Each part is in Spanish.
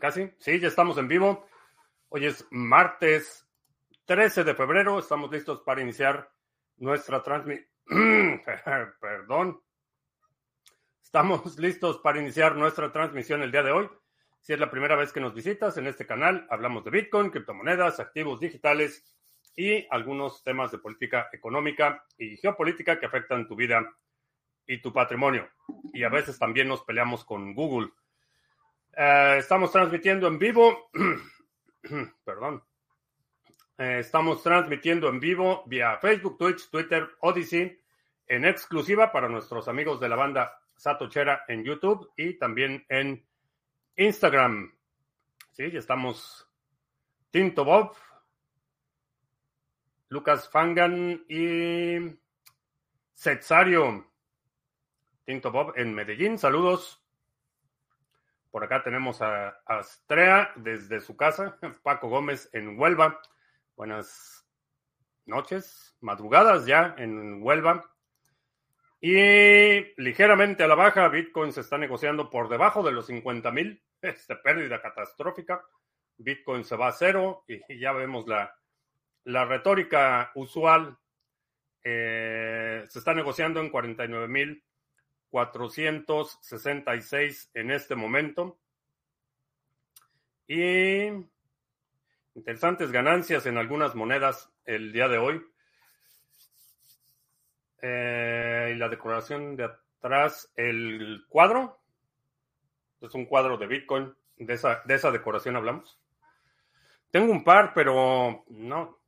casi. Sí, ya estamos en vivo. Hoy es martes 13 de febrero. Estamos listos para iniciar nuestra transmisión. Perdón. Estamos listos para iniciar nuestra transmisión el día de hoy. Si es la primera vez que nos visitas en este canal, hablamos de Bitcoin, criptomonedas, activos digitales y algunos temas de política económica y geopolítica que afectan tu vida y tu patrimonio. Y a veces también nos peleamos con Google. Eh, estamos transmitiendo en vivo. Perdón. Eh, estamos transmitiendo en vivo vía Facebook, Twitch, Twitter, Odyssey, en exclusiva para nuestros amigos de la banda Satochera en YouTube y también en Instagram. Sí, ya estamos Tinto Bob, Lucas Fangan y Cetsario. Tinto Bob en Medellín. Saludos. Por acá tenemos a Astrea desde su casa. Paco Gómez en Huelva. Buenas noches, madrugadas ya en Huelva. Y ligeramente a la baja, Bitcoin se está negociando por debajo de los 50 mil. Este pérdida catastrófica. Bitcoin se va a cero y ya vemos la, la retórica usual. Eh, se está negociando en 49 mil 466 en este momento. Y interesantes ganancias en algunas monedas el día de hoy. Eh, y la decoración de atrás, el cuadro. Es un cuadro de Bitcoin. De esa, de esa decoración hablamos. Tengo un par, pero no.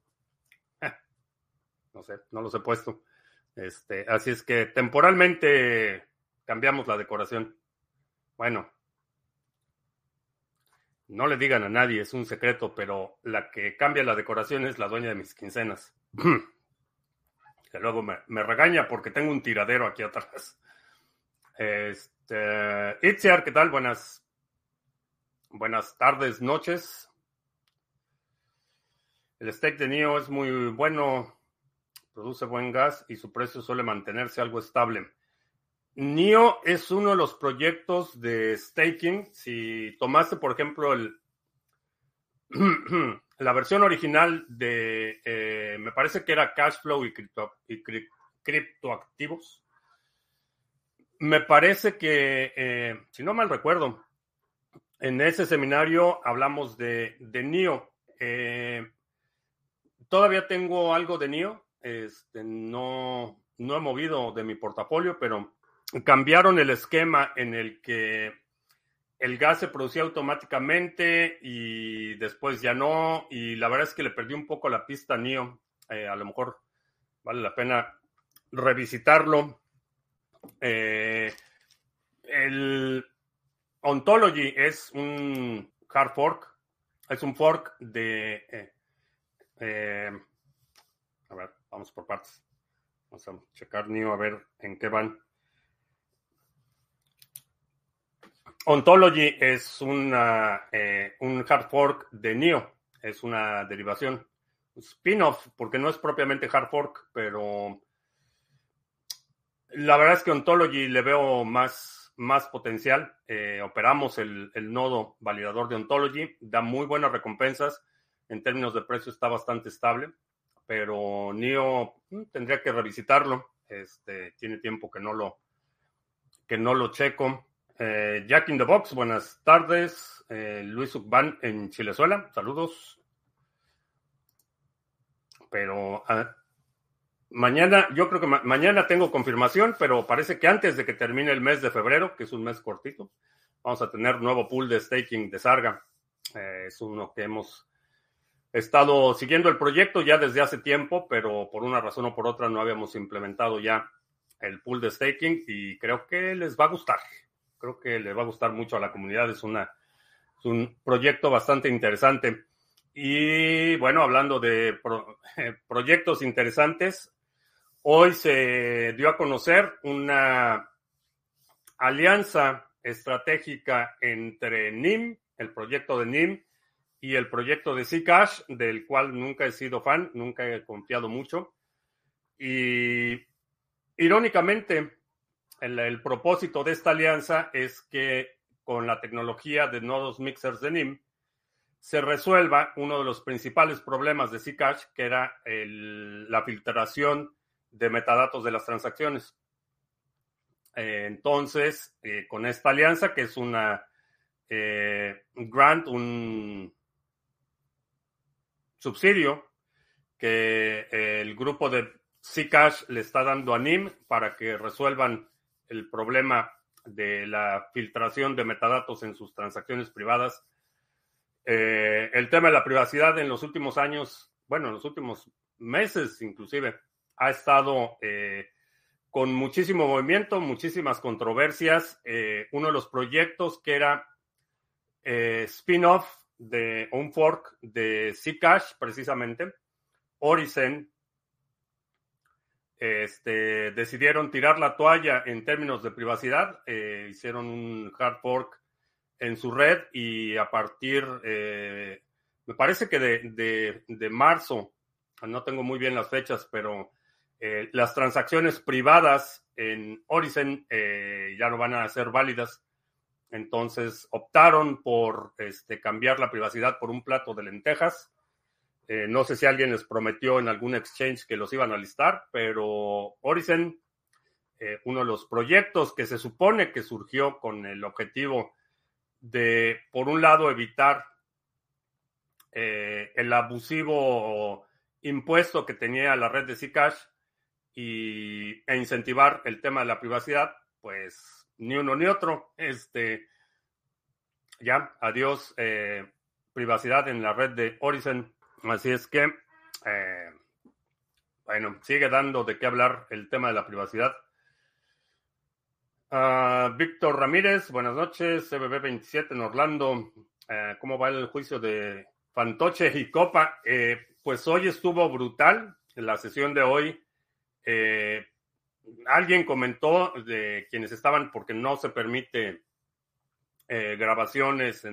No sé, no los he puesto. Este, así es que temporalmente cambiamos la decoración. Bueno, no le digan a nadie, es un secreto, pero la que cambia la decoración es la dueña de mis quincenas. que luego me, regaña porque tengo un tiradero aquí atrás. Este, Itziar, ¿qué tal? Buenas, buenas tardes, noches. El steak de NIO es muy bueno, produce buen gas y su precio suele mantenerse algo estable. NIO es uno de los proyectos de staking. Si tomaste, por ejemplo, el, la versión original de, eh, me parece que era Cashflow y, cripto, y criptoactivos, me parece que, eh, si no mal recuerdo, en ese seminario hablamos de, de NIO. Eh, todavía tengo algo de NIO. Este, no, no he movido de mi portafolio, pero cambiaron el esquema en el que el gas se producía automáticamente y después ya no. Y la verdad es que le perdí un poco la pista a NIO. Eh, a lo mejor vale la pena revisitarlo. Eh, el Ontology es un hard fork. Es un fork de... Eh, a ver, vamos por partes. Vamos a checar NIO a ver en qué van. Ontology es una, eh, un hard fork de NIO, es una derivación, spin-off, porque no es propiamente hard fork, pero la verdad es que Ontology le veo más, más potencial. Eh, operamos el, el, nodo validador de Ontology, da muy buenas recompensas, en términos de precio está bastante estable, pero NIO mm, tendría que revisitarlo. Este, tiene tiempo que no lo, que no lo checo. Eh, Jack in the Box, buenas tardes. Eh, Luis Ucban en Chilezuela, saludos. Pero ah, mañana, yo creo que mañana tengo confirmación, pero parece que antes de que termine el mes de febrero, que es un mes cortito, vamos a tener nuevo pool de staking de Sarga. Eh, es uno que hemos estado siguiendo el proyecto ya desde hace tiempo, pero por una razón o por otra no habíamos implementado ya el pool de staking y creo que les va a gustar creo que le va a gustar mucho a la comunidad. Es, una, un proyecto bastante interesante. Y bueno, hablando de proyectos interesantes, hoy se dio a conocer una alianza estratégica entre NIM, el proyecto de NIM, y el proyecto de Zcash, del cual nunca he sido fan, nunca he confiado mucho. Y irónicamente, el, propósito de esta alianza es que con la tecnología de nodos mixers de NIM se resuelva uno de los principales problemas de Zcash, que era la filtración de metadatos de las transacciones. Eh, entonces, eh, con esta alianza, que es una eh, grant, un subsidio que el grupo de Zcash le está dando a NIM para que resuelvan el problema de la filtración de metadatos en sus transacciones privadas. Eh, el tema de la privacidad en los últimos años, bueno, en los últimos meses inclusive, ha estado eh, con muchísimo movimiento, muchísimas controversias. Eh, uno de los proyectos que era spin-off de un fork de Zcash, precisamente, Orisen, este, decidieron tirar la toalla en términos de privacidad, eh, hicieron un hard fork en su red y a partir, eh, me parece que de, marzo, no tengo muy bien las fechas, pero eh, las transacciones privadas en Orisen ya no van a ser válidas. Entonces optaron por este, cambiar la privacidad por un plato de lentejas eh, no sé si alguien les prometió en algún exchange que los iban a listar, pero Orisen, eh, uno de los proyectos que se supone que surgió con el objetivo de, por un lado, evitar eh, el abusivo impuesto que tenía la red de Zcash y, e incentivar el tema de la privacidad, pues ni uno ni otro. Este, ya, adiós privacidad en la red de Orisen. Así es que, eh, bueno, sigue dando de qué hablar el tema de la privacidad. Ah, Víctor Ramírez, buenas noches, CBB27 en Orlando. Eh, ¿Cómo va el juicio de Fantoche y Copa? Eh, pues hoy estuvo brutal, la sesión de hoy. alguien comentó de quienes estaban, porque no se permite grabaciones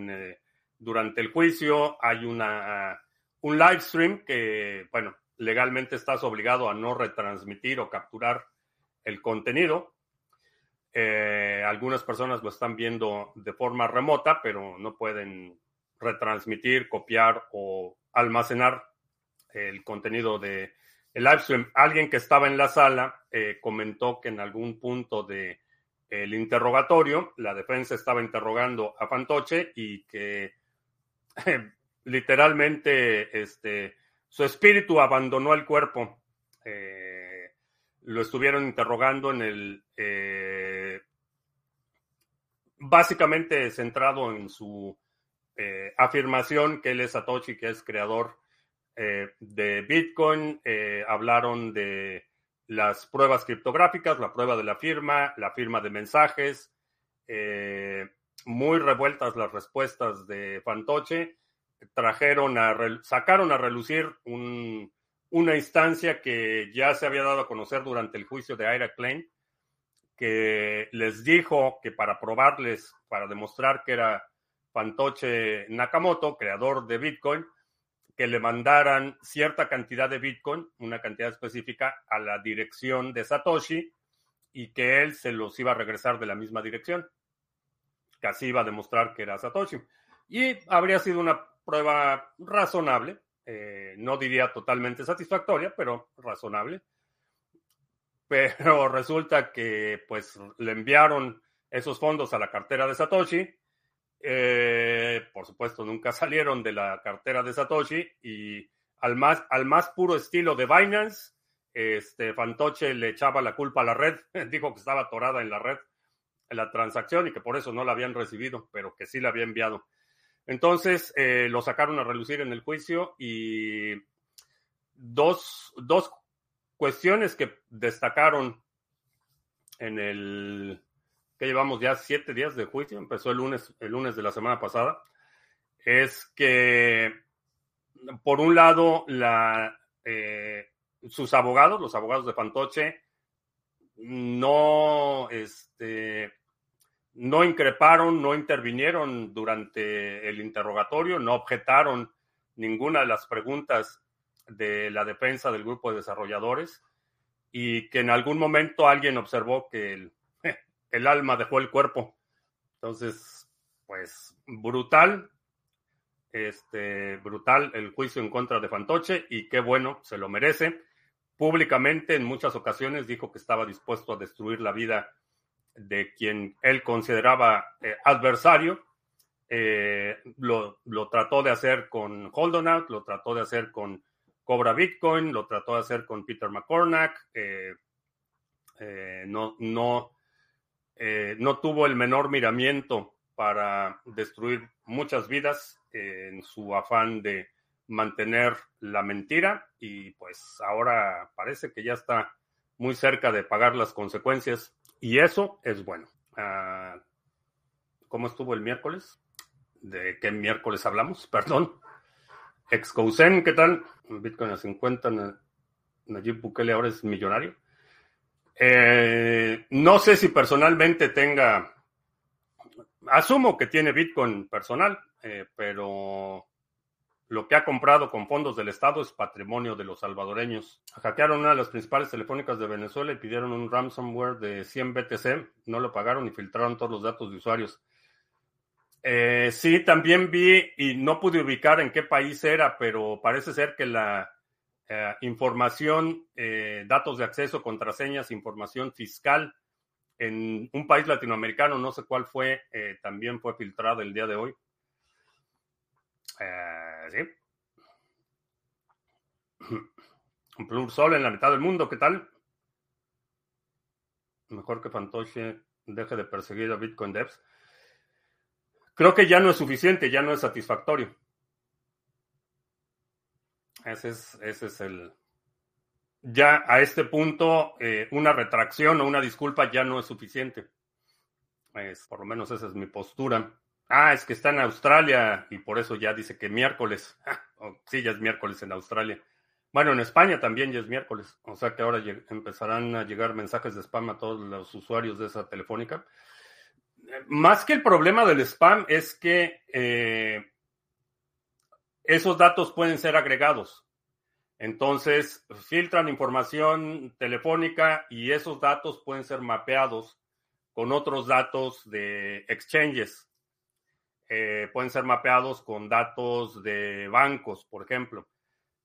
durante el juicio, hay una un live stream que, bueno, legalmente estás obligado a no retransmitir o capturar el contenido. Eh, algunas personas lo están viendo de forma remota, pero no pueden retransmitir, copiar o almacenar el contenido de el live stream. Alguien que estaba en la sala eh, comentó que en algún punto de el interrogatorio la defensa estaba interrogando a Fantoche y que literalmente este, su espíritu abandonó el cuerpo. Eh, lo estuvieron interrogando en el... Eh, básicamente centrado en su eh, afirmación que él es Satoshi, que es creador de Bitcoin. hablaron de las pruebas criptográficas, la prueba de la firma, la firma de mensajes. muy revueltas las respuestas de Fantoche trajeron a, sacaron a relucir una instancia que ya se había dado a conocer durante el juicio de Ira Klein, que les dijo que para probarles, para demostrar que era Fantoche Nakamoto, creador de Bitcoin, que le mandaran cierta cantidad de Bitcoin, una cantidad específica, a la dirección de Satoshi y que él se los iba a regresar de la misma dirección. Así iba a demostrar que era Satoshi. Y habría sido una prueba razonable, eh, no diría totalmente satisfactoria, pero razonable. Pero resulta que pues le enviaron esos fondos a la cartera de Satoshi. Eh, por supuesto, nunca salieron de la cartera de Satoshi y al más, al más puro estilo de Binance, este Fantoche le echaba la culpa a la red, dijo que estaba atorada en la red en la transacción y que por eso no la habían recibido, pero que sí la había enviado. Entonces eh, lo sacaron a relucir en el juicio y dos, dos cuestiones que destacaron en el que llevamos ya siete días de juicio, empezó el lunes, el lunes de la semana pasada, es que por un lado la, eh, sus abogados, los abogados de Fantoche, no este, no increparon, no intervinieron durante el interrogatorio, no objetaron ninguna de las preguntas de la defensa del grupo de desarrolladores y que en algún momento alguien observó que el, alma dejó el cuerpo. Entonces, pues brutal, este, brutal el juicio en contra de Fantoche y qué bueno, se lo merece. Públicamente en muchas ocasiones dijo que estaba dispuesto a destruir la vida de quien él consideraba eh, adversario. Eh, lo, trató de hacer con Holdonout, lo trató de hacer con Cobra Bitcoin, lo trató de hacer con Peter McCormack. Eh, no, no, no tuvo el menor miramiento para destruir muchas vidas en su afán de mantener la mentira y pues ahora parece que ya está muy cerca de pagar las consecuencias y eso es bueno. Uh, ¿Cómo estuvo el miércoles? ¿De qué miércoles hablamos? Perdón. Excousen, ¿qué tal? Bitcoin a 50, Nayib Bukele ahora es millonario. Eh, no sé si personalmente tenga, asumo que tiene Bitcoin personal, eh, pero lo que ha comprado con fondos del Estado es patrimonio de los salvadoreños. Hackearon una de las principales telefónicas de Venezuela y pidieron un ransomware de 100 BTC. No lo pagaron y filtraron todos los datos de usuarios. Eh, sí, también vi y no pude ubicar en qué país era, pero parece ser que la eh, información, eh, datos de acceso, contraseñas, información fiscal en un país latinoamericano, no sé cuál fue, también fue filtrada el día de hoy. Eh, sí. Un Sol en la mitad del mundo, ¿qué tal? Mejor que Fantoche deje de perseguir a Bitcoin Devs. Creo que ya no es suficiente, ya no es satisfactorio. Ese es, ese es el. Ya a este punto, eh, una retracción o una disculpa ya no es suficiente. Por lo menos esa es mi postura. Ah, es que está en Australia y por eso ya dice que miércoles. Oh, sí, ya es miércoles en Australia. Bueno, en España también ya es miércoles. O sea que ahora empezarán a llegar mensajes de spam a todos los usuarios de esa telefónica. Más que el problema del spam es que eh, esos datos pueden ser agregados. Entonces, filtran información telefónica y esos datos pueden ser mapeados con otros datos de exchanges. Eh, pueden ser mapeados con datos de bancos, por ejemplo.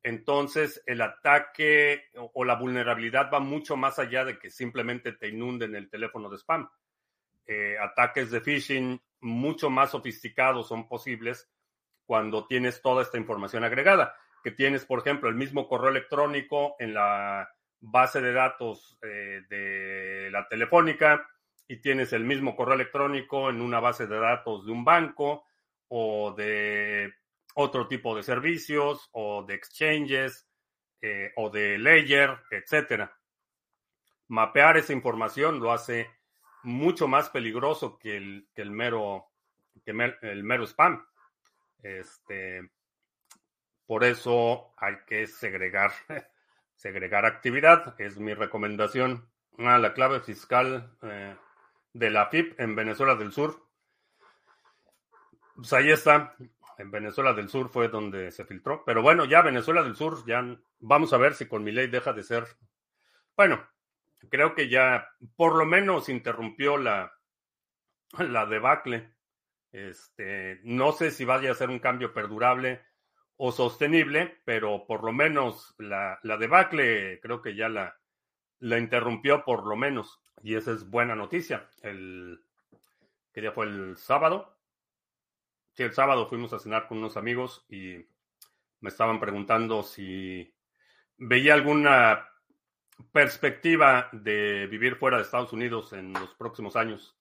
Entonces, el ataque o, la vulnerabilidad va mucho más allá de que simplemente te inunden el teléfono de spam. Eh, ataques de phishing mucho más sofisticados son posibles cuando tienes toda esta información agregada, que tienes, por ejemplo, el mismo correo electrónico en la base de datos eh, de la telefónica, y tienes el mismo correo electrónico en una base de datos de un banco o de otro tipo de servicios o de exchanges eh, o de layer, etcétera. Mapear esa información lo hace mucho más peligroso que el, que el mero que el mero spam. Este, por eso hay que segregar, segregar actividad, es mi recomendación. Ah, la clave fiscal eh, de la FIP en Venezuela del Sur. Pues ahí está. En Venezuela del Sur fue donde se filtró. Pero bueno, ya Venezuela del Sur, ya vamos a ver si con mi ley deja de ser. Bueno, creo que ya por lo menos interrumpió la, la debacle. Este, no sé si vaya a ser un cambio perdurable o sostenible, pero por lo menos la, la debacle creo que ya la, la interrumpió por lo menos. Y esa es buena noticia. El, ¿Qué día fue? El sábado. Sí, el sábado fuimos a cenar con unos amigos y me estaban preguntando si veía alguna perspectiva de vivir fuera de Estados Unidos en los próximos años.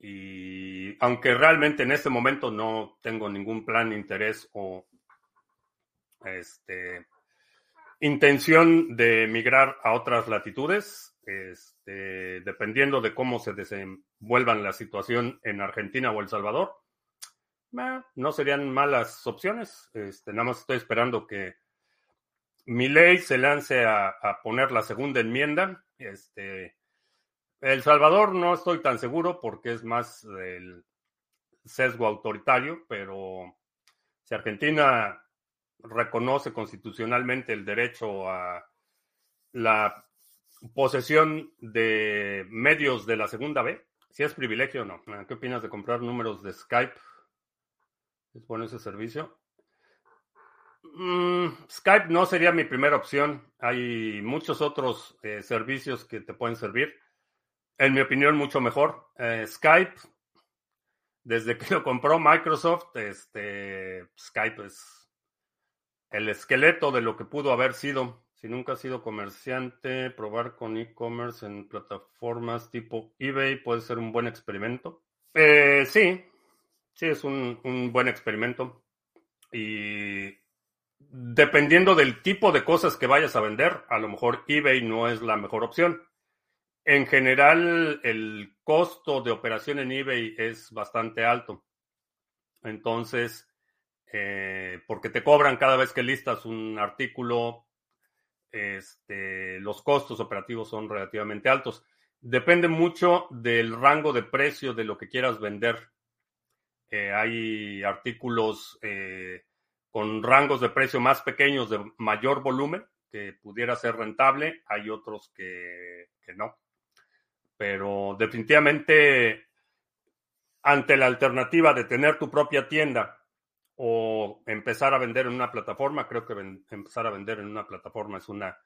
Y aunque realmente en este momento no tengo ningún plan, interés o este intención de migrar a otras latitudes, este, dependiendo de cómo se desenvuelvan la situación en Argentina o El Salvador. no serían malas opciones. Este, nada más estoy esperando que mi ley se lance a, poner la segunda enmienda. Este, el Salvador no estoy tan seguro porque es más el sesgo autoritario, pero si Argentina reconoce constitucionalmente el derecho a la posesión de medios de la segunda B, Si es privilegio o no. Ah, ¿Qué opinas de comprar números de Skype? ¿Es bueno ese servicio? Mm, Skype no sería mi primera opción. Hay muchos otros eh, servicios que te pueden servir. En mi opinión, mucho mejor. Eh, Skype, desde que lo compró Microsoft, este, Skype es el esqueleto de lo que pudo haber sido. Si nunca has sido comerciante, probar con e-commerce en plataformas tipo eBay puede ser un buen experimento. Eh, sí, sí, es un, un buen experimento. Y dependiendo del tipo de cosas que vayas a vender, a lo mejor eBay no es la mejor opción. En general, el costo de operación en eBay es bastante alto. Entonces, eh, porque te cobran cada vez que listas un artículo, este, los costos operativos son relativamente altos. Depende mucho del rango de precio de lo que quieras vender. Eh, hay artículos eh, con rangos de precio más pequeños de mayor volumen que pudiera ser rentable, hay otros que, no. Pero definitivamente ante la alternativa de tener tu propia tienda o empezar a vender en una plataforma, creo que empezar a vender en una plataforma es una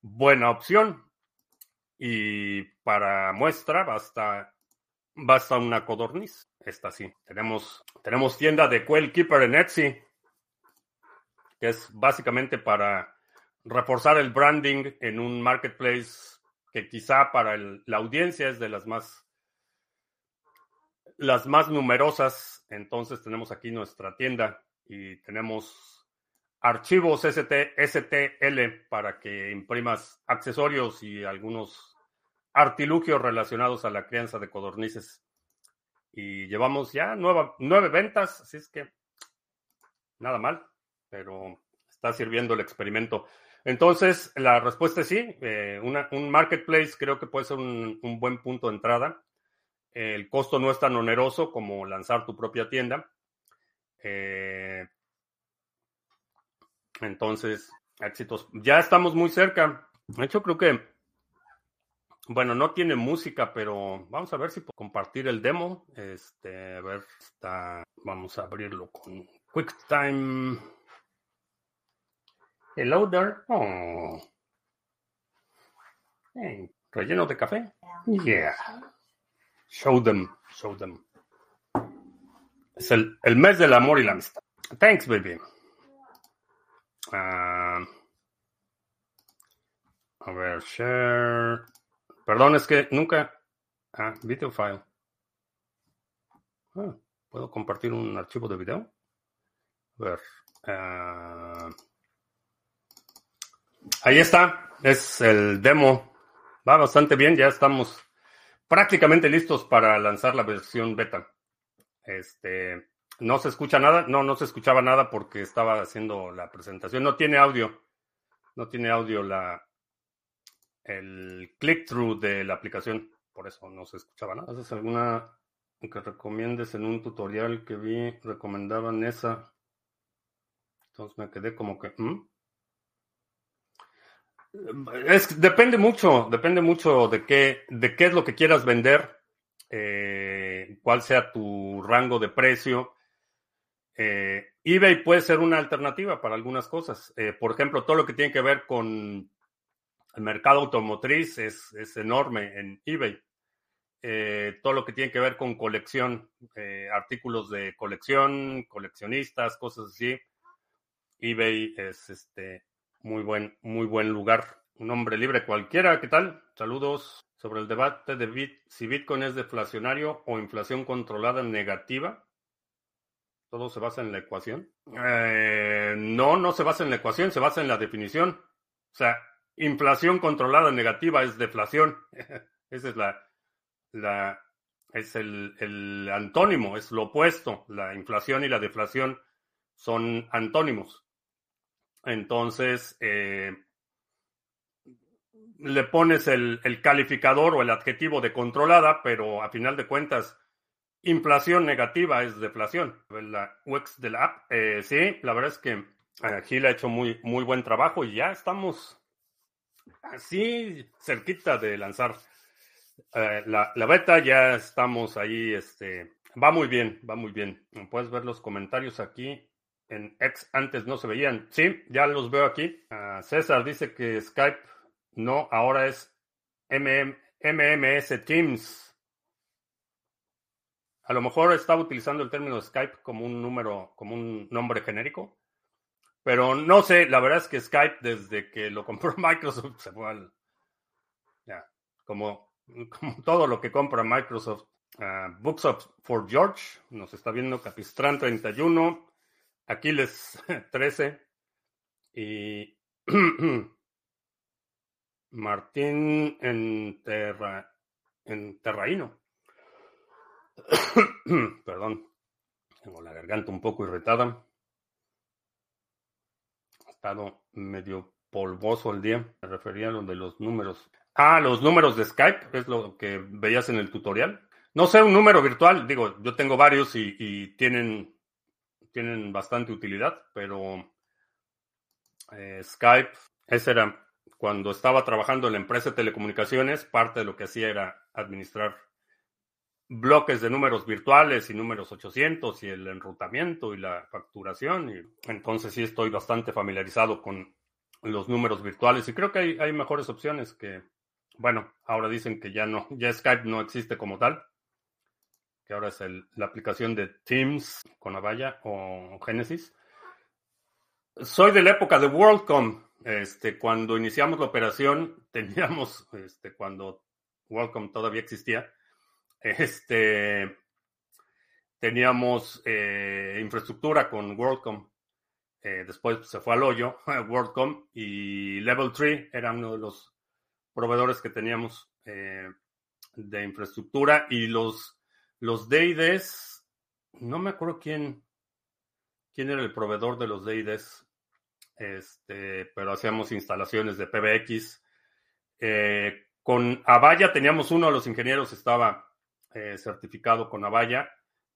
buena opción. Y para muestra basta, basta una codorniz. Esta sí. Tenemos, tenemos tienda de Quell Keeper en Etsy que es básicamente para reforzar el branding en un marketplace que quizá para la audiencia es de las más las más numerosas. Entonces tenemos aquí nuestra tienda y tenemos archivos ST, STL para que imprimas accesorios y algunos artilugios relacionados a la crianza de codornices. Y llevamos ya nueve ventas, así es que nada mal pero está sirviendo el experimento. Entonces, la respuesta es sí. Eh, un marketplace creo que puede ser un, buen punto de entrada. El costo no es tan oneroso como lanzar tu propia tienda. Eh, entonces, éxitos. Ya estamos muy cerca. De hecho, creo que, bueno, no tiene música, pero vamos a ver si puedo compartir el demo. Este, a ver, está, vamos a abrirlo con QuickTime. Hello there. Oh. Hey, ¿Relleno de café? Yeah. Show them. Show them. Es el, mes del amor y la amistad. Thanks, baby. Uh, a ver, share. Perdón, es que nunca. Ah, video file. Ah, ¿Puedo compartir un archivo de video? A ver. Uh, Ahí está, es el demo. Va bastante bien, ya estamos prácticamente listos para lanzar la versión beta. Este, no se escucha nada, no, no se escuchaba nada porque estaba haciendo la presentación. No tiene audio, no tiene audio la el click-through de la aplicación, por eso no se escuchaba nada. ¿Haces alguna que recomiendes en un tutorial que vi? Recomendaban esa. Entonces me quedé como que, ¿hmm? Es, depende mucho, depende mucho de qué, de qué es lo que quieras vender, eh, cuál sea tu rango de precio. Eh, eBay puede ser una alternativa para algunas cosas. Eh, por ejemplo, todo lo que tiene que ver con el mercado automotriz es, es enorme en eBay. todo lo que tiene que ver con colección, artículos de colección, coleccionistas, cosas así. eBay es este, muy buen, muy buen lugar. Un hombre libre cualquiera. ¿Qué tal? Saludos sobre el debate de Bit, si Bitcoin es deflacionario o inflación controlada negativa. ¿Todo se basa en la ecuación? Eh, no, no se basa en la ecuación, se basa en la definición. O sea, inflación controlada negativa es deflación. Esa es la, la es el, el antónimo, es lo opuesto. La inflación y la deflación son antónimos. Entonces, eh, le pones el, calificador o el adjetivo de controlada, pero a final de cuentas, inflación negativa es deflación. La UX de la app, eh, sí, la verdad es que Gil ha hecho muy, muy buen trabajo y ya estamos así cerquita de lanzar. Eh, la, la, beta ya estamos ahí, este, va muy bien, va muy bien. Puedes ver los comentarios aquí. En X antes no se veían. Sí, ya los veo aquí. Uh, César dice que Skype no, ahora es MM, MMS Teams. A lo mejor estaba utilizando el término Skype como un número, como un nombre genérico. Pero no sé, la verdad es que Skype desde que lo compró Microsoft se fue al... Ya, como, como todo lo que compra Microsoft. Uh, Books for George, nos está viendo Capistrán 31, Aquiles 13 y Martín en, terra, en Terraíno. Perdón, tengo la garganta un poco irritada. Ha estado medio polvoso el día. Me refería a lo de los números. Ah, los números de Skype, es lo que veías en el tutorial. No sé, un número virtual, digo, yo tengo varios y, y tienen, tienen bastante utilidad, pero eh, Skype, ese era cuando estaba trabajando en la empresa de telecomunicaciones, parte de lo que hacía era administrar bloques de números virtuales y números 800 y el enrutamiento y la facturación. Y entonces sí estoy bastante familiarizado con los números virtuales y creo que hay, hay mejores opciones que, bueno, ahora dicen que ya no, ya Skype no existe como tal, que ahora es la aplicación de Teams con Avaya o Genesis. Soy de la época de WorldCom, este, cuando iniciamos la operación, teníamos, este, cuando Welcome todavía existía, este, teníamos eh, infraestructura con WorldCom. Eh, después se fue al hoyo, WorldCom, y Level 3 era uno de los proveedores que teníamos eh, de infraestructura. Y los, los DIDs, no me acuerdo quién, quién era el proveedor de los DIDs este, pero hacíamos instalaciones de PBX. Eh, con Avaya teníamos uno de los ingenieros, estaba eh, certificado con Avaya,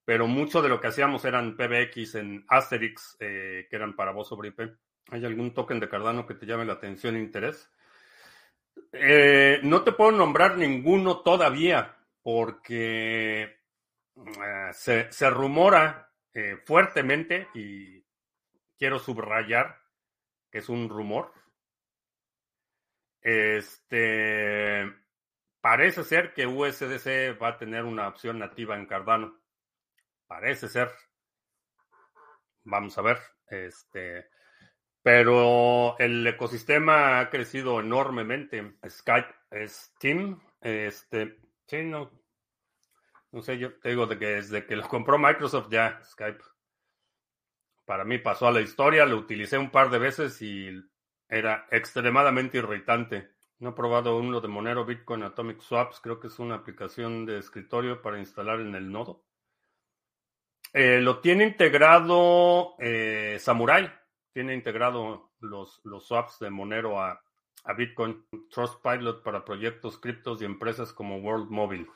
pero mucho de lo que hacíamos eran PBX en Asterix, eh, que eran para voz sobre IP. ¿Hay algún token de Cardano que te llame la atención e interés? no te puedo nombrar ninguno todavía, porque se, se, rumora fuertemente y quiero subrayar que es un rumor. Este parece ser que USDC va a tener una opción nativa en Cardano. Parece ser. Vamos a ver. Este, pero el ecosistema ha crecido enormemente. Skype, Steam, este, sí, no, no sé, yo te digo que desde que lo compró Microsoft ya Skype para mí pasó a la historia, lo utilicé un par de veces y era extremadamente irritante. No he probado uno de Monero Bitcoin Atomic Swaps, creo que es una aplicación de escritorio para instalar en el nodo. Eh, lo tiene integrado eh, Samurai, tiene integrado los, los swaps de Monero a, a Bitcoin, Trustpilot para proyectos criptos y empresas como World Mobile.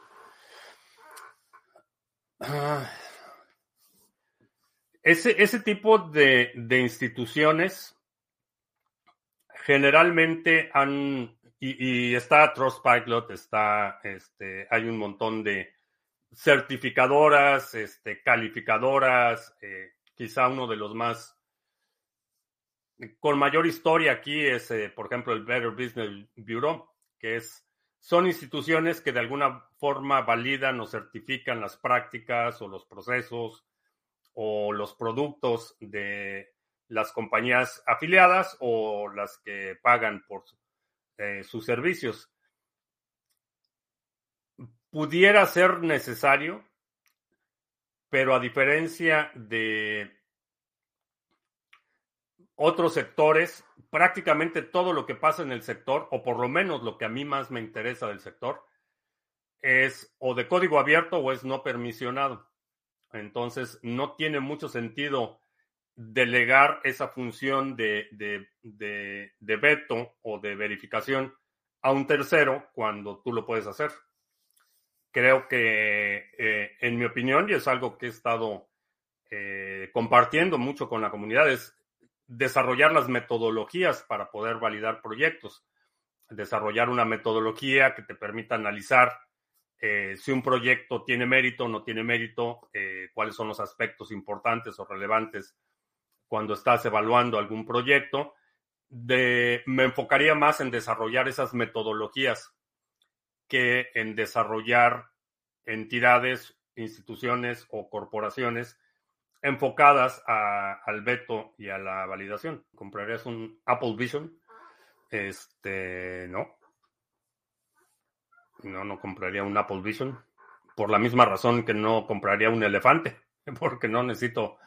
Ah, ese, ese tipo de, de, instituciones generalmente han, y, y, está Trustpilot, está, este, hay un montón de certificadoras, este, calificadoras, eh, quizá uno de los más con mayor historia aquí es, eh, por ejemplo, el Better Business Bureau, que es, son instituciones que de alguna forma validan o certifican las prácticas o los procesos o los productos de las compañías afiliadas o las que pagan por eh, sus servicios. Pudiera ser necesario, pero a diferencia de otros sectores, prácticamente todo lo que pasa en el sector, o por lo menos lo que a mí más me interesa del sector, es o de código abierto o es no permisionado. Entonces, no tiene mucho sentido delegar esa función de, de, veto o de verificación a un tercero cuando tú lo puedes hacer. Creo que, eh, en mi opinión, y es algo que he estado eh, compartiendo mucho con la comunidad, es desarrollar las metodologías para poder validar proyectos. Desarrollar una metodología que te permita analizar eh, si un proyecto tiene mérito o no tiene mérito, eh, cuáles son los aspectos importantes o relevantes cuando estás evaluando algún proyecto. Me enfocaría más en desarrollar esas metodologías que en desarrollar entidades, instituciones o corporaciones enfocadas al veto y a la validación. ¿Comprarías un Apple Vision? Este, no. No, no compraría un Apple Vision. Por la misma razón que no compraría un elefante. Porque no necesito,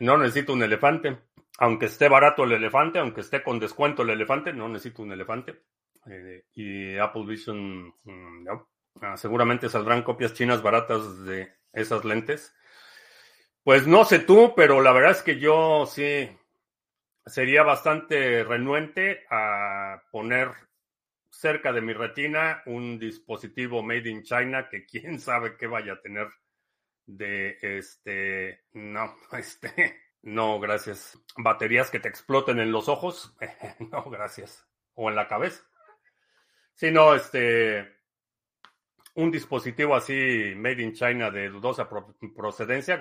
no necesito un elefante. Aunque esté barato el elefante, aunque esté con descuento el elefante, no necesito un elefante. Eh, y Apple Vision, mm, no. Ah, seguramente saldrán copias chinas baratas de esas lentes. Pues no sé tú, pero la verdad es que yo sí sería bastante renuente a poner cerca de mi retina un dispositivo made in China que quién sabe qué vaya a tener de este, no, este, no, gracias. Baterías que te exploten en los ojos, no, gracias. O en la cabeza. Si no, este, un dispositivo así made in China de dudosa procedencia,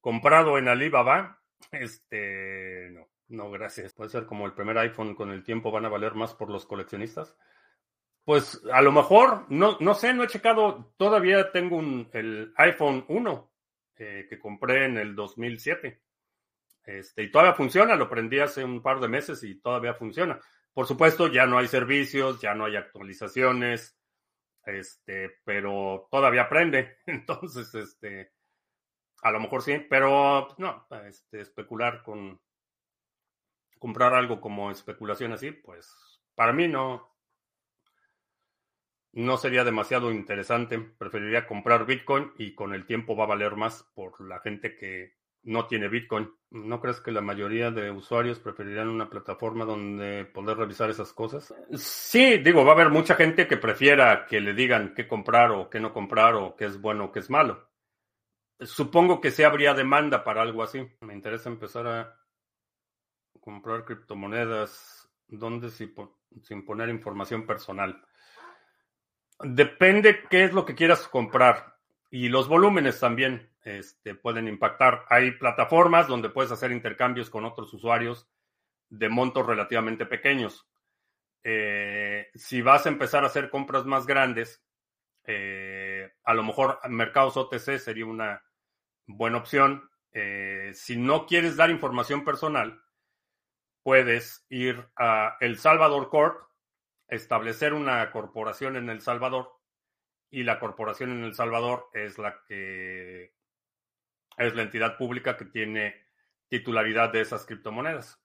comprado en Alibaba, este, no, no, gracias. Puede ser como el primer iPhone con el tiempo van a valer más por los coleccionistas. Pues a lo mejor, no, no sé, no he checado, todavía tengo un, el iPhone 1 eh, que compré en el 2007. Este, y todavía funciona, lo prendí hace un par de meses y todavía funciona. Por supuesto, ya no hay servicios, ya no hay actualizaciones, este, pero todavía prende. Entonces, este, a lo mejor sí, pero no, este, especular con comprar algo como especulación así, pues para mí no, no sería demasiado interesante. Preferiría comprar Bitcoin y con el tiempo va a valer más por la gente que no tiene Bitcoin. ¿No crees que la mayoría de usuarios preferirían una plataforma donde poder revisar esas cosas? Sí, digo, va a haber mucha gente que prefiera que le digan qué comprar o qué no comprar o qué es bueno o qué es malo. Supongo que sí habría demanda para algo así. Me interesa empezar a comprar criptomonedas. ¿Dónde sin poner información personal? Depende qué es lo que quieras comprar. Y los volúmenes también este, pueden impactar. Hay plataformas donde puedes hacer intercambios con otros usuarios de montos relativamente pequeños. Eh, si vas a empezar a hacer compras más grandes, eh, a lo mejor mercados OTC sería una buena opción. Eh, si no quieres dar información personal, puedes ir a El Salvador Corp, establecer una corporación en El Salvador y la corporación en El Salvador es la que es la entidad pública que tiene titularidad de esas criptomonedas.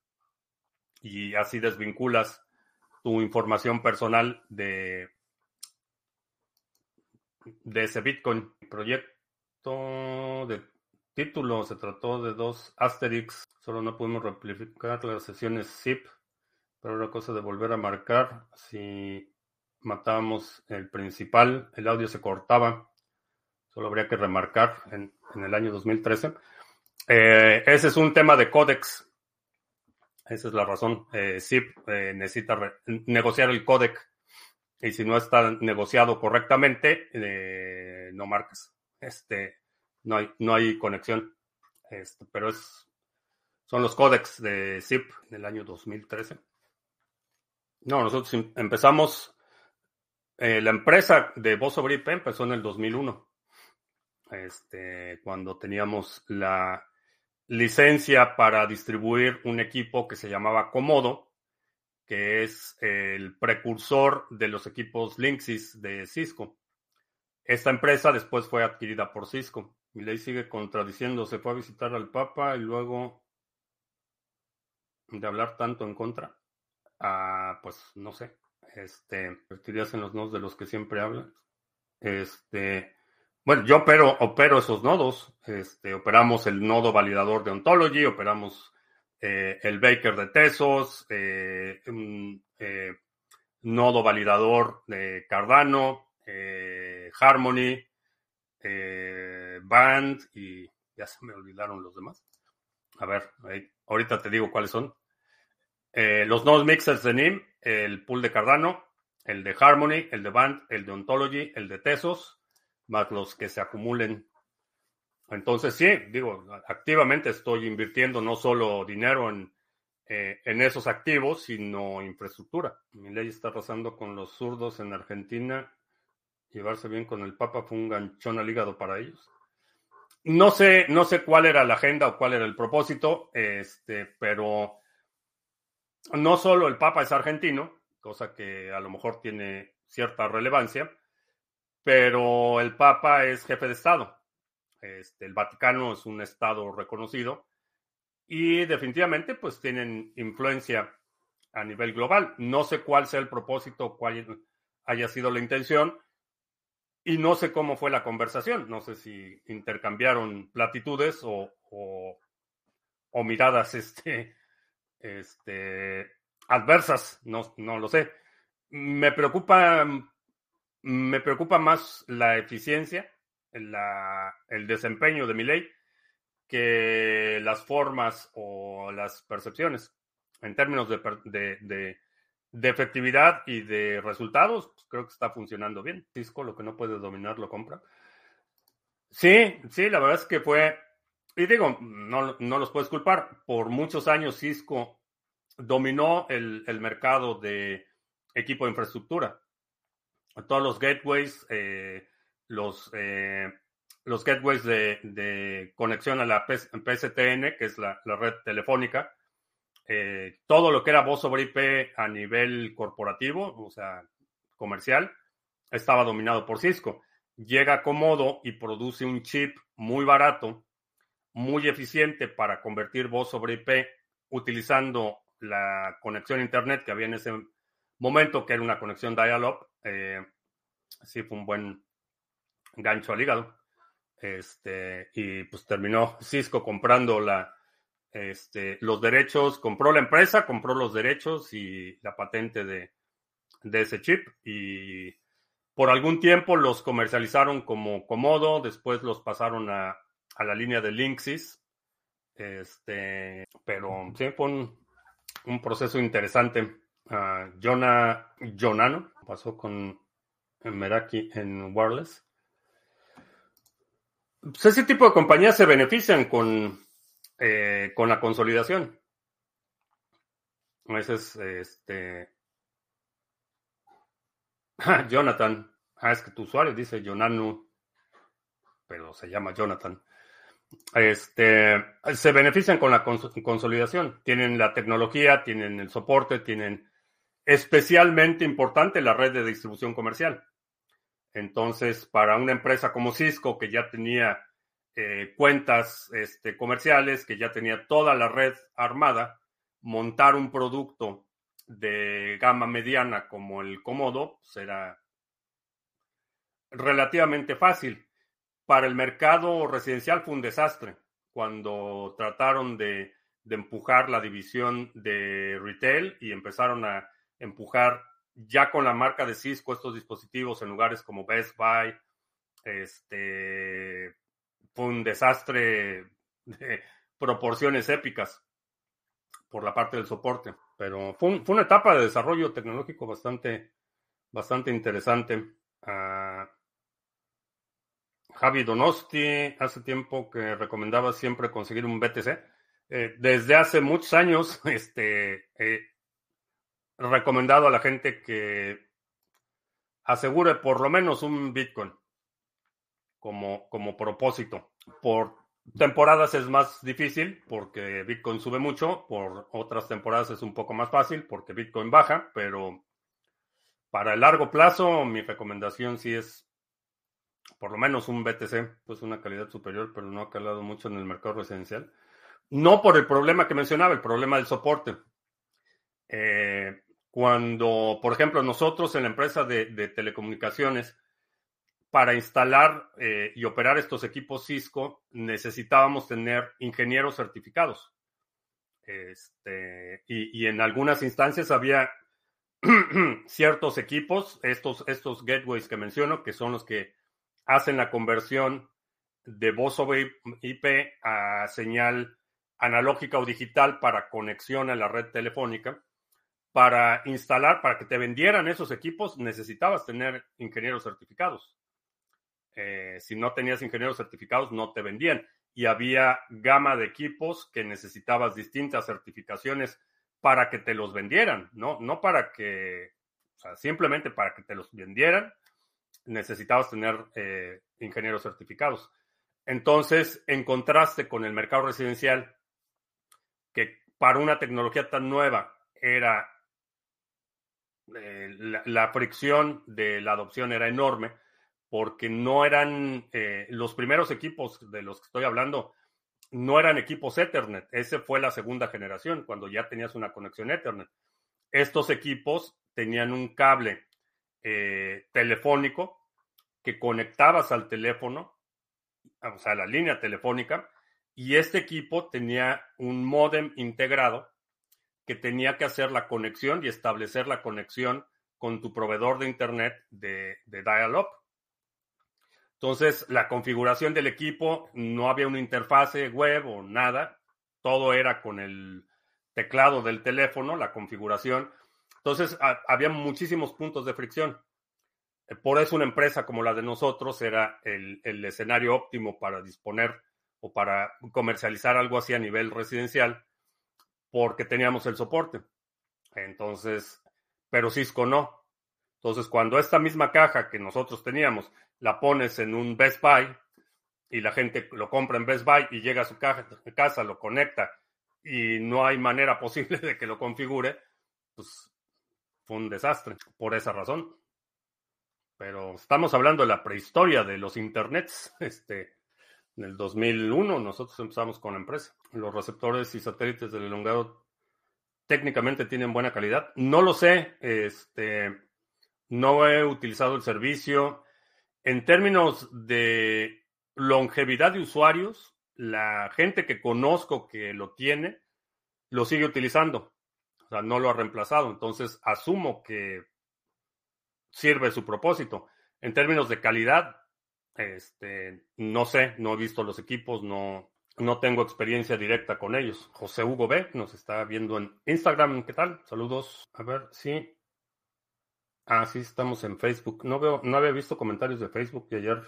Y así desvinculas tu información personal de, de ese Bitcoin. proyecto de título se trató de dos Asterix. Solo no pudimos replicar las sesiones zip, pero era cosa de volver a marcar. Si matábamos el principal, el audio se cortaba. Solo habría que remarcar en, el año 2013. Eh, ese es un tema de códex. Esa es la razón. Eh, ZIP eh, necesita negociar el códec y si no está negociado correctamente, eh, no marcas. Este, no hay, no hay conexión. Este, pero es, son los códex de ZIP del año 2013. No, nosotros em, empezamos eh, la empresa de Voz sobre IP empezó en el 2001, este, cuando teníamos la licencia para distribuir un equipo que se llamaba Comodo, que es el precursor de los equipos Linksys de Cisco. Esta empresa después fue adquirida por Cisco. Ley sigue contradiciendo, se fue a visitar al Papa y luego de hablar tanto en contra. Ah, pues no sé este, en los nodos de los que siempre hablan. Este, bueno, yo opero, opero esos nodos. Este, operamos el nodo validador de Ontology, operamos eh, el Baker de Tesos, eh, un eh, nodo validador de Cardano, Harmony, Band y ya se me olvidaron los demás. A ver, ahorita te digo cuáles son. los nodos mixers de NIM el pool de Cardano, el de Harmony, el de Band, el de Ontology, el de Tesos, más los que se acumulen. Entonces, sí, digo, activamente estoy invirtiendo no solo dinero en, eh, en esos activos, sino infraestructura. Mi ley está pasando con los zurdos en Argentina. Llevarse bien con el Papa fue un ganchón al hígado para ellos. No sé, no sé cuál era la agenda o cuál era el propósito, este, pero no solo el Papa es argentino, cosa que a lo mejor tiene cierta relevancia, pero el Papa es jefe de Estado. Este, el Vaticano es un Estado reconocido y definitivamente pues tienen influencia a nivel global. No sé cuál sea el propósito, cuál haya sido la intención y no sé cómo fue la conversación. No sé si intercambiaron platitudes o, o, miradas este, este, adversas, no, no lo sé. Me preocupa, me preocupa más la eficiencia, la, el desempeño de mi ley que las formas o las percepciones. En términos de, de, efectividad y de resultados, pues, creo que está funcionando bien. Cisco, lo que no puede dominar, lo compra. Sí, sí, la verdad es que fue, y digo, no, no los puedes culpar, por muchos años Cisco dominó el, el mercado de equipo de infraestructura. Todos los gateways, eh, los eh, los gateways de, conexión a la PSTN, que es la, red telefónica, eh, todo lo que era voz sobre IP a nivel corporativo, o sea, comercial, estaba dominado por Cisco. Llega Comodo y produce un chip muy barato, muy eficiente para convertir voz sobre IP utilizando la conexión a Internet que había en ese momento, que era una conexión dial-up. Eh, sí, fue un buen gancho al hígado. Este, y pues terminó Cisco comprando la, este, los derechos, compró la empresa, compró los derechos y la patente de, de ese chip. Y por algún tiempo los comercializaron como Comodo, después los pasaron a, a la línea de Linksys. Este, pero sí, fue un, proceso interesante. Uh, Jonah, Jonano pasó con Meraki en Wireless. Pues ese tipo de compañías se benefician con, eh, con la consolidación. Ese es este. Jonathan. Ah, es que tu usuario dice Jonanu, pero se llama Jonathan. Este, se benefician con la consolidación. Tienen la tecnología, tienen el soporte, tienen especialmente importante la red de distribución comercial. Entonces, para una empresa como Cisco, que ya tenía eh, cuentas este, comerciales, que ya tenía toda la red armada, montar un producto de gama mediana como el Comodo será pues, relativamente fácil. Para el mercado residencial fue un desastre cuando trataron de empujar la división de retail y empezaron a empujar ya con la marca de Cisco estos dispositivos en lugares como Best Buy, este fue un desastre de proporciones épicas por la parte del soporte, pero fue, una etapa de desarrollo tecnológico bastante, bastante interesante. Ah, Javi Donosti hace tiempo que recomendaba siempre conseguir un BTC. Eh, desde hace muchos años, este, recomendado a la gente que asegure por lo menos un Bitcoin como, como propósito. Por temporadas es más difícil porque Bitcoin sube mucho, por otras temporadas es un poco más fácil porque Bitcoin baja, pero para el largo plazo mi recomendación sí es por lo menos un BTC, pues una calidad superior, pero no ha calado mucho en el mercado residencial. No por el problema que mencionaba, el problema del soporte. Eh, cuando, por ejemplo, nosotros en la empresa de, telecomunicaciones, para instalar eh, y operar estos equipos Cisco, necesitábamos tener ingenieros certificados. Este, y, en algunas instancias había ciertos equipos, estos, estos gateways que menciono, que son los que hacen la conversión de voz sobre IP a señal analógica o digital para conexión a la red telefónica para instalar, para que te vendieran esos equipos, necesitabas tener ingenieros certificados. Eh, si no tenías ingenieros certificados, no te vendían. Y había gama de equipos que necesitabas distintas certificaciones para que te los vendieran, ¿no? No para que, simplemente para que te los vendieran, necesitabas tener eh, ingenieros certificados. Entonces, en contraste con el mercado residencial, que para una tecnología tan nueva era eh, la, fricción de la adopción era enorme porque no eran eh, los primeros equipos de los que estoy hablando, no eran equipos Ethernet. Ese fue la segunda generación, cuando ya tenías una conexión Ethernet. Estos equipos tenían un cable eh, telefónico que conectabas al teléfono, o sea, a la línea telefónica, y este equipo tenía un modem integrado que tenía que hacer la conexión y establecer la conexión con tu proveedor de Internet de, de dial-up. Entonces, la configuración del equipo, no había una interfase web o nada, todo era con el teclado del teléfono, la configuración. Entonces, había muchísimos puntos de fricción. Eh, por eso una empresa como la de nosotros era el, el escenario óptimo para disponer o para comercializar algo así a nivel residencial porque teníamos el soporte. Entonces, pero Cisco no. Entonces, cuando esta misma caja que nosotros teníamos la pones en un Best Buy y la gente lo compra en Best Buy y llega a su caja, casa, lo conecta y no hay manera posible de que lo configure, pues fue un desastre por esa razón. Pero estamos hablando de la prehistoria de los internets. Este, en el 2001 nosotros empezamos con la empresa. Los receptores y satélites del elongado técnicamente tienen buena calidad. No lo sé, este, no he utilizado el servicio. En términos de longevidad de usuarios, la gente que conozco que lo tiene, lo sigue utilizando. O sea, no lo ha reemplazado. Entonces, asumo que sirve su propósito. En términos de calidad, este, no sé, no he visto los equipos, no, no tengo experiencia directa con ellos. José Hugo B nos está viendo en Instagram. ¿Qué tal? Saludos. A ver, sí. Ah, sí, estamos en Facebook. No veo, no había visto comentarios de Facebook y ayer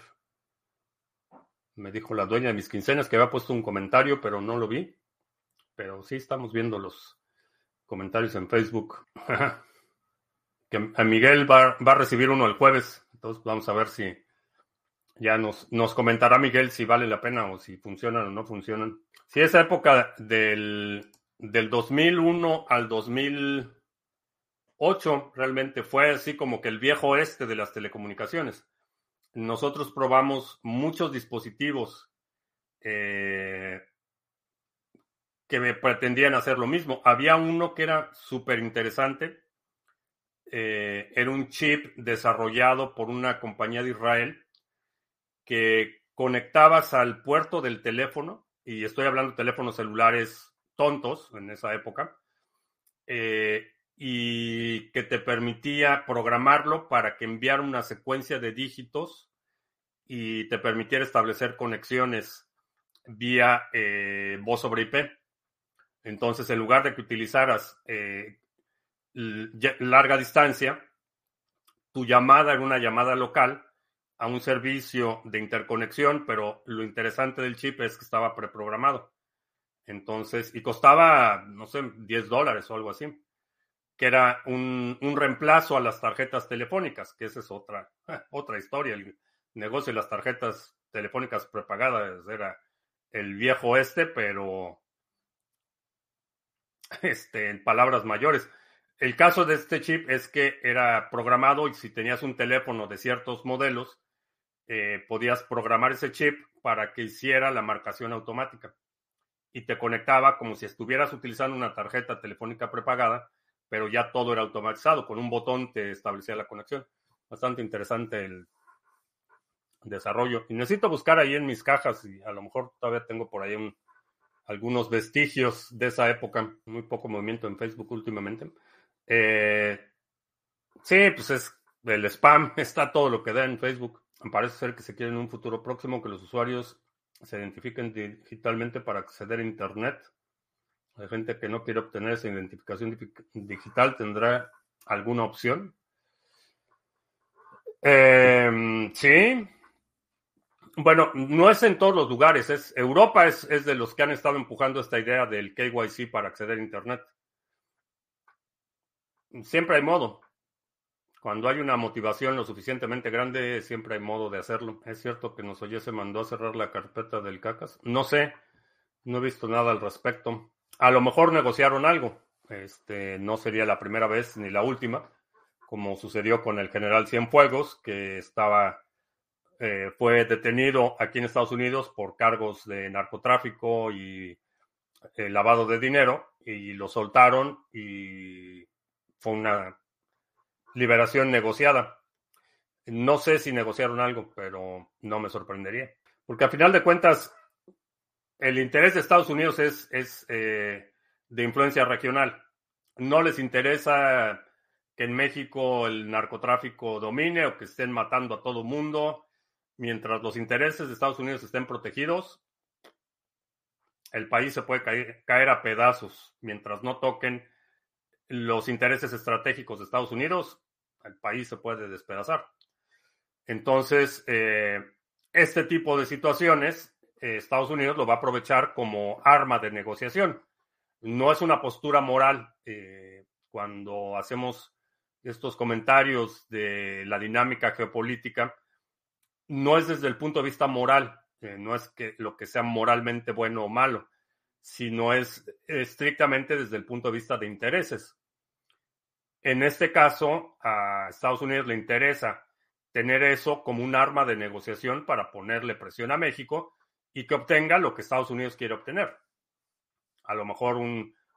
me dijo la dueña de mis quincenas que había puesto un comentario, pero no lo vi. Pero sí estamos viendo los comentarios en Facebook. que Miguel va, va, a recibir uno el jueves. Entonces vamos a ver si ya nos, nos comentará Miguel si vale la pena o si funcionan o no funcionan. Si esa época del, del 2001 al 2008 realmente fue así como que el viejo oeste de las telecomunicaciones. Nosotros probamos muchos dispositivos eh, que me pretendían hacer lo mismo. Había uno que era súper interesante. Eh, era un chip desarrollado por una compañía de Israel que conectabas al puerto del teléfono, y estoy hablando de teléfonos celulares tontos en esa época, eh, y que te permitía programarlo para que enviara una secuencia de dígitos y te permitiera establecer conexiones vía eh, voz sobre IP. Entonces, en lugar de que utilizaras eh, larga distancia, tu llamada era una llamada local a un servicio de interconexión, pero lo interesante del chip es que estaba preprogramado. Entonces, y costaba, no sé, 10 dólares o algo así, que era un, reemplazo a las tarjetas telefónicas, que esa es otra, otra historia. El negocio de las tarjetas telefónicas prepagadas era el viejo este, pero este, en palabras mayores. El caso de este chip es que era programado y si tenías un teléfono de ciertos modelos, eh, podías programar ese chip para que hiciera la marcación automática y te conectaba como si estuvieras utilizando una tarjeta telefónica prepagada, pero ya todo era automatizado. Con un botón te establecía la conexión. Bastante interesante el desarrollo. Y necesito buscar ahí en mis cajas y a lo mejor todavía tengo por ahí algunos vestigios de esa época. Muy poco movimiento en Facebook últimamente. Eh, sí, pues es el spam, está todo lo que da en Facebook. Parece ser que se quiere en un futuro próximo que los usuarios se identifiquen digitalmente para acceder a Internet. Hay gente que no quiere obtener esa identificación digital, ¿tendrá alguna opción? Em, sí, Bueno, no es en todos los lugares. Es, Europa es, es de los que han estado empujando esta idea del KYC para acceder a Internet. Siempre hay modo. Cuando hay una motivación lo suficientemente grande, siempre hay modo de hacerlo. Es cierto que nos oye se mandó a cerrar la carpeta del cacas. No sé, no he visto nada al respecto. A lo mejor negociaron algo. Este, no sería la primera vez ni la última, como sucedió con el general Cienfuegos, que estaba, eh, fue detenido aquí en Estados Unidos por cargos de narcotráfico y eh, lavado de dinero, y lo soltaron y fue una liberación negociada. No sé si negociaron algo, pero no me sorprendería. Porque a final de cuentas, el interés de Estados Unidos es, eh, de influencia regional. No les interesa que en México el narcotráfico domine o que estén matando a todo mundo. Mientras los intereses de Estados Unidos estén protegidos, el país se puede caer, a pedazos. Mientras no toquen los intereses estratégicos de Estados Unidos, el país se puede despedazar. Entonces, eh, este tipo de situaciones, Estados Unidos lo va a aprovechar como arma de negociación. No es una postura moral. Eh, cuando hacemos estos comentarios de la dinámica geopolítica, no es desde el punto de vista moral, no es que lo que sea moralmente bueno o malo, sino es estrictamente desde el punto de vista de intereses. En este caso, a Estados Unidos le interesa tener eso como un arma de negociación para ponerle presión a México y que obtenga lo que Estados Unidos quiere obtener. A lo mejor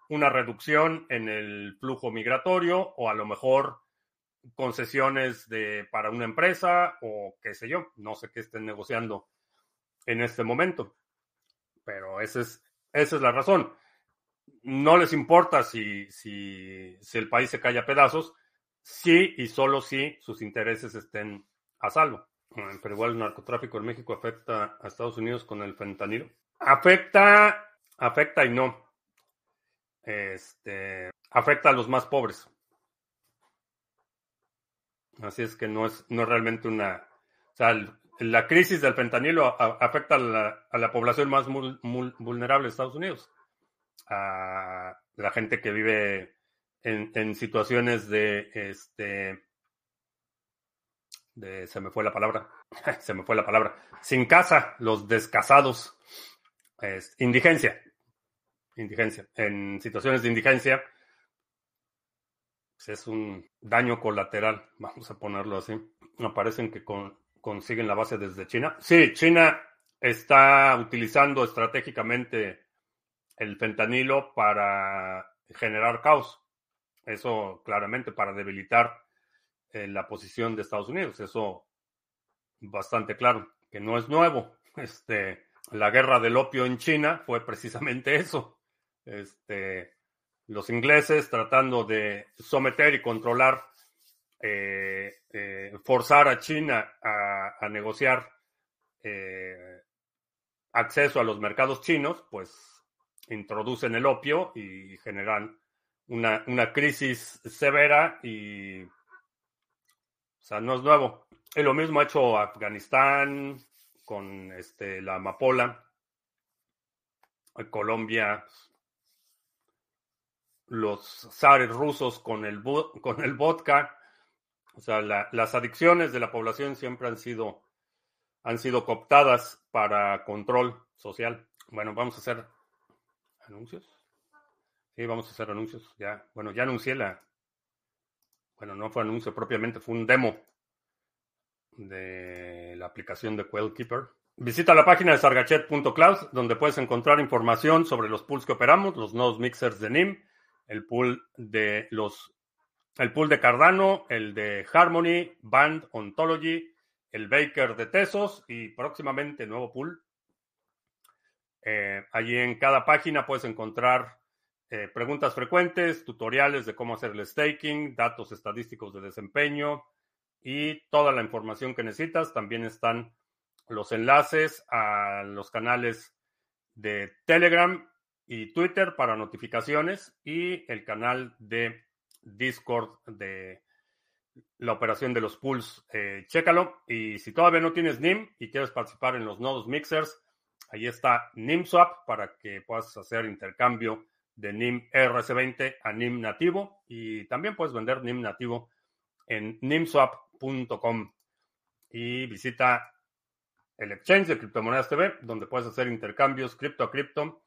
una reducción en el flujo migratorio o a lo mejor concesiones de, para una empresa o qué sé yo, no sé qué estén negociando en este momento. Pero esa es, esa es la razón no les importa si, si, si el país se cae a pedazos, sí y solo si sus intereses estén a salvo. Pero igual el narcotráfico en México afecta a Estados Unidos con el fentanilo. Afecta, afecta y no. Este, afecta a los más pobres. Así es que no es, no es realmente una. O sea, la crisis del fentanilo afecta a la, a la población más vulnerable de Estados Unidos a la gente que vive en, situaciones de, este, de, se me fue la palabra, se me fue la palabra, sin casa, los descasados, es, indigencia, indigencia, en situaciones de indigencia, pues, es un daño colateral, vamos a ponerlo así. Aparecen que consiguen la base desde China. Sí, China está utilizando estratégicamente el fentanilo para generar caos. Eso claramente para debilitar eh, la posición de Estados Unidos. Eso bastante claro, que no es nuevo. Este, la guerra del opio en China fue precisamente eso. Este, los ingleses tratando de someter y controlar, eh, eh, forzar a China a, negociar acceso a los mercados chinos, pues introducen el opio y generan una, crisis severa y, o sea, no es nuevo. Y lo mismo ha hecho Afganistán con este, la amapola, Colombia, los zares rusos con el, con el vodka. O sea, las adicciones de la población siempre han sido, han sido cooptadas para control social. Bueno, vamos a hacer ¿Anuncios? Sí, vamos a hacer anuncios. Ya, bueno, ya anuncié la. Bueno, no fue anuncio propiamente, fue un demo de la aplicación de Quailkeeper. Visita la página de sargachet.cloud, donde puedes encontrar información sobre los pools que operamos, los nodos mixers de NIM, el pool de los el pool de Cardano, el de Harmony, Band, Ontology, el Baker de Tesos y próximamente nuevo pool eh, allí en cada página puedes encontrar eh, preguntas frecuentes, tutoriales de cómo hacer el staking, datos estadísticos de desempeño y toda la información que necesitas. También están los enlaces a los canales de Telegram y Twitter para notificaciones y el canal de Discord de la operación de los pools, eh, chécalo. Y si todavía no tienes NIM y quieres participar en los nodos mixers, ahí está NIMSwap para que puedas hacer intercambio de NIM RC20 a NIM nativo y también puedes vender NIM nativo en nimswap.com y visita el exchange de criptomonedas TV donde puedes hacer intercambios cripto a cripto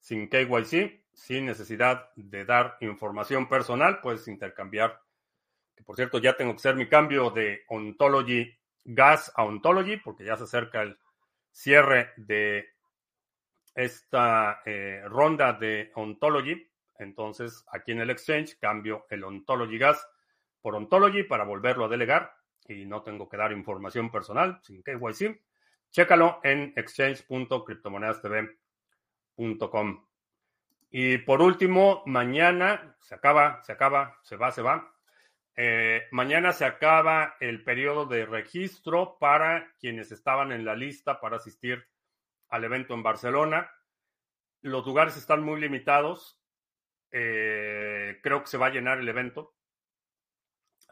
sin KYC, sin necesidad de dar información personal, puedes intercambiar. Que por cierto ya tengo que hacer mi cambio de Ontology Gas a Ontology, porque ya se acerca el cierre de esta eh, ronda de Ontology. Entonces, aquí en el exchange cambio el Ontology Gas por Ontology para volverlo a delegar y no tengo que dar información personal sin KYC. Chécalo en exchange.cryptomonedastv.com. Y por último, mañana se acaba, se acaba, se va, se va. Eh, mañana se acaba el periodo de registro para quienes estaban en la lista para asistir al evento en Barcelona. Los lugares están muy limitados. Eh, creo que se va a llenar el evento.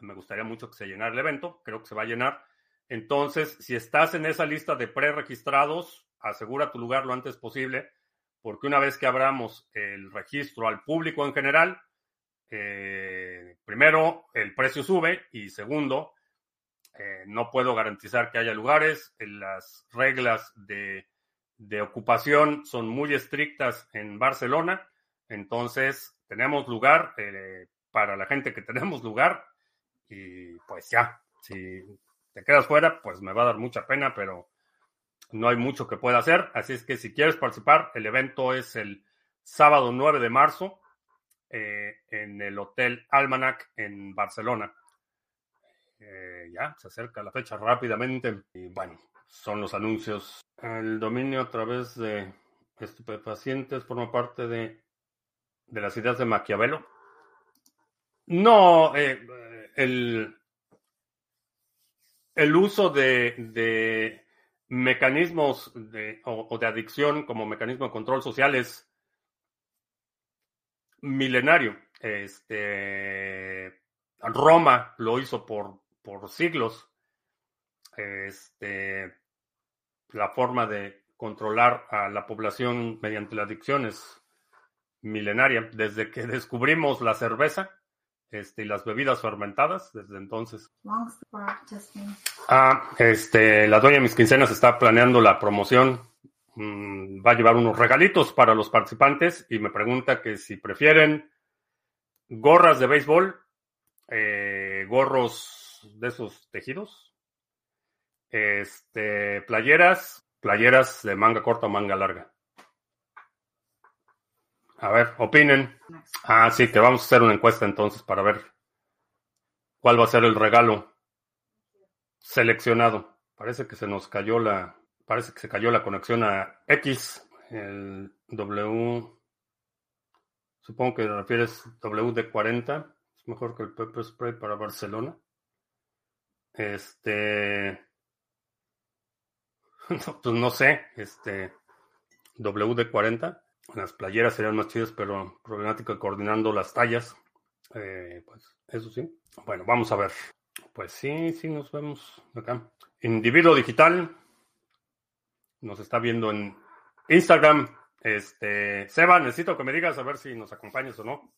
Me gustaría mucho que se llenara el evento. Creo que se va a llenar. Entonces, si estás en esa lista de preregistrados, asegura tu lugar lo antes posible, porque una vez que abramos el registro al público en general, eh, primero, el precio sube y segundo, eh, no puedo garantizar que haya lugares. Las reglas de, ocupación son muy estrictas en Barcelona. Entonces, tenemos lugar eh, para la gente que tenemos lugar. Y pues ya, si te quedas fuera, pues me va a dar mucha pena, pero no hay mucho que pueda hacer. Así es que si quieres participar, el evento es el sábado 9 de marzo eh, en el Hotel Almanac en Barcelona. Eh, ya, se acerca la fecha rápidamente y bueno, son los anuncios. El dominio a través de estupefacientes forma parte de, de las ideas de Maquiavelo. No, eh, el, el uso de, de mecanismos de, o, de adicción como mecanismo de control social es milenario. Este, Roma lo hizo por, por siglos. Este, la forma de controlar a la población mediante la adicción es milenaria. Desde que descubrimos la cerveza este, y las bebidas fermentadas, desde entonces. Ah, este, la dueña de mis quincenas está planeando la promoción Mm, va a llevar unos regalitos para los participantes y me pregunta que si prefieren gorras de béisbol, eh, gorros de esos tejidos, este, playeras, playeras de manga corta o manga larga. A ver, opinen. Ah, sí, que vamos a hacer una encuesta entonces para ver cuál va a ser el regalo seleccionado. Parece que se nos cayó la, Parece que se cayó la conexión a X. El W. Supongo que refieres WD40. Es mejor que el Pepper Spray para Barcelona. Este. No, pues no sé. Este. WD40. Las playeras serían más chidas, pero problemática coordinando las tallas. Eh, pues eso sí. Bueno, vamos a ver. Pues sí, sí, nos vemos acá. Individuo digital. Nos está viendo en Instagram. Este, Seba, necesito que me digas a ver si nos acompañas o no.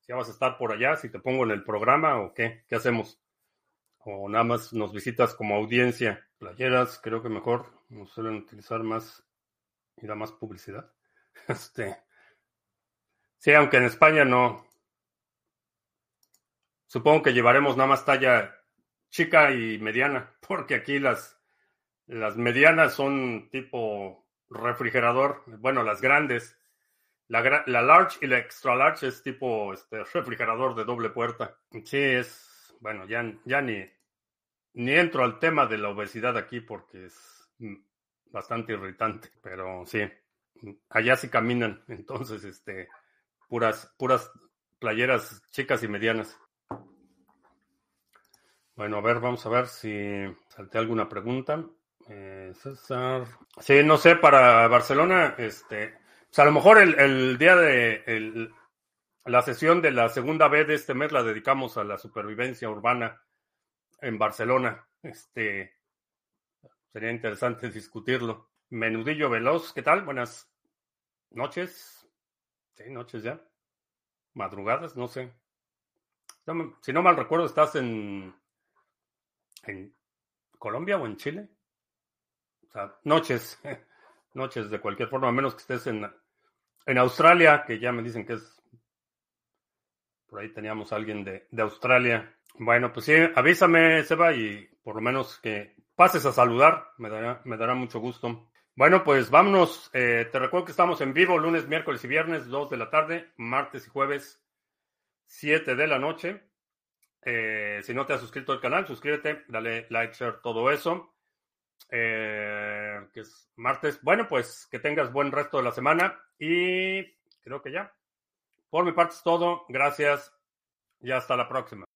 Si vas a estar por allá, si te pongo en el programa o qué, qué hacemos. O nada más nos visitas como audiencia. Playeras, creo que mejor nos suelen utilizar más y da más publicidad. Este, sí, aunque en España no. Supongo que llevaremos nada más talla chica y mediana, porque aquí las las medianas son tipo refrigerador, bueno, las grandes. La, la large y la extra large es tipo este, refrigerador de doble puerta. Sí, es, bueno, ya, ya ni, ni entro al tema de la obesidad aquí porque es bastante irritante, pero sí, allá sí caminan, entonces, este, puras, puras playeras chicas y medianas. Bueno, a ver, vamos a ver si salte alguna pregunta. Eh, César. Sí, no sé, para Barcelona, este, a lo mejor el, día de la sesión de la segunda vez de este mes la dedicamos a la supervivencia urbana en Barcelona. Este sería interesante discutirlo. Menudillo Veloz, ¿qué tal? Buenas noches. Sí, noches ya. Madrugadas, no sé. Si no mal recuerdo, estás en, en Colombia o en Chile. O sea, noches, noches de cualquier forma, a menos que estés en, en Australia, que ya me dicen que es... Por ahí teníamos a alguien de, de Australia. Bueno, pues sí, avísame, Seba, y por lo menos que pases a saludar, me dará, me dará mucho gusto. Bueno, pues vámonos. Eh, te recuerdo que estamos en vivo lunes, miércoles y viernes, 2 de la tarde, martes y jueves, 7 de la noche. Eh, si no te has suscrito al canal, suscríbete, dale like, share, todo eso. Eh, que es martes. Bueno, pues que tengas buen resto de la semana y creo que ya. Por mi parte es todo. Gracias y hasta la próxima.